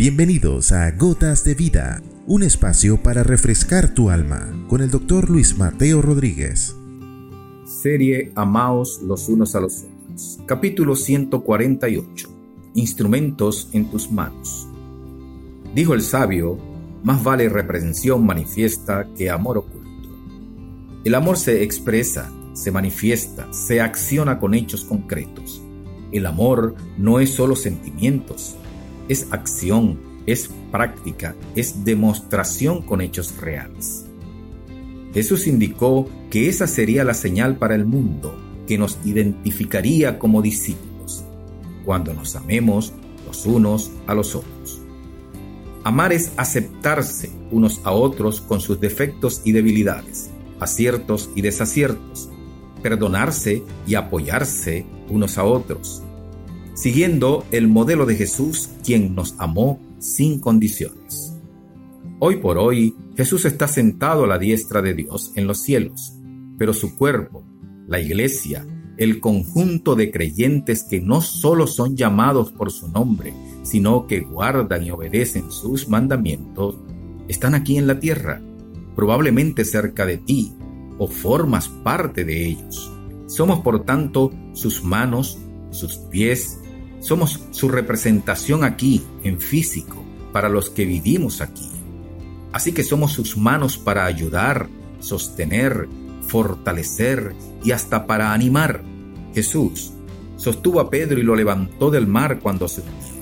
Bienvenidos a Gotas de Vida, un espacio para refrescar tu alma con el doctor Luis Mateo Rodríguez. Serie Amaos los unos a los otros. Capítulo 148. Instrumentos en tus manos. Dijo el sabio, más vale reprensión manifiesta que amor oculto. El amor se expresa, se manifiesta, se acciona con hechos concretos. El amor no es solo sentimientos, es acción, es práctica, es demostración con hechos reales. Jesús indicó que esa sería la señal para el mundo que nos identificaría como discípulos, cuando nos amemos los unos a los otros. Amar es aceptarse unos a otros con sus defectos y debilidades, aciertos y desaciertos, perdonarse y apoyarse unos a otros, siguiendo el modelo de Jesús, quien nos amó sin condiciones. Hoy por hoy, Jesús está sentado a la diestra de Dios en los cielos, pero su cuerpo, la iglesia, el conjunto de creyentes que no solo son llamados por su nombre, sino que guardan y obedecen sus mandamientos, están aquí en la tierra, probablemente cerca de ti, o formas parte de ellos. Somos por tanto sus manos, sus pies, somos su representación aquí, en físico, para los que vivimos aquí. Así que somos sus manos para ayudar, sostener, fortalecer y hasta para animar. Jesús sostuvo a Pedro y lo levantó del mar cuando se hundió.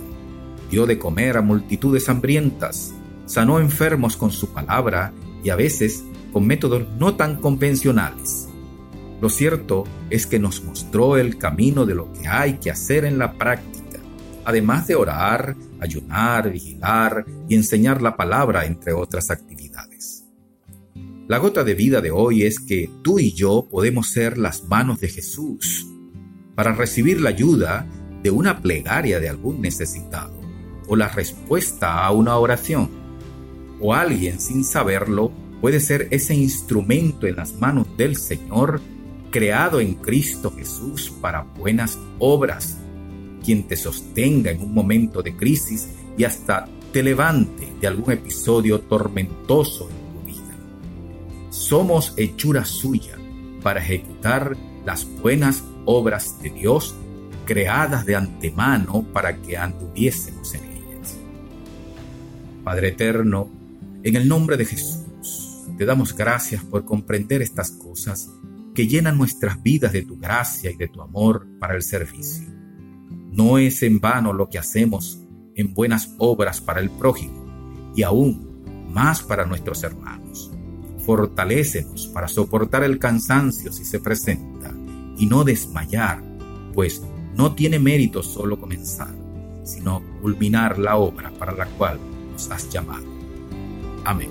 Dio de comer a multitudes hambrientas, sanó enfermos con su palabra y a veces con métodos no tan convencionales. Lo cierto es que nos mostró el camino de lo que hay que hacer en la práctica, además de orar, ayunar, vigilar y enseñar la palabra, entre otras actividades. La gota de vida de hoy es que tú y yo podemos ser las manos de Jesús para recibir la ayuda de una plegaria de algún necesitado o la respuesta a una oración. O alguien sin saberlo puede ser ese instrumento en las manos del Señor, creado en Cristo Jesús para buenas obras, quien te sostenga en un momento de crisis y hasta te levante de algún episodio tormentoso en tu vida. Somos hechura suya para ejecutar las buenas obras de Dios creadas de antemano para que anduviésemos en ellas. Padre eterno, en el nombre de Jesús, te damos gracias por comprender estas cosas que llenan nuestras vidas de tu gracia y de tu amor para el servicio. No es en vano lo que hacemos en buenas obras para el prójimo y aún más para nuestros hermanos. Fortalécenos para soportar el cansancio si se presenta y no desmayar, pues no tiene mérito solo comenzar, sino culminar la obra para la cual nos has llamado. Amén.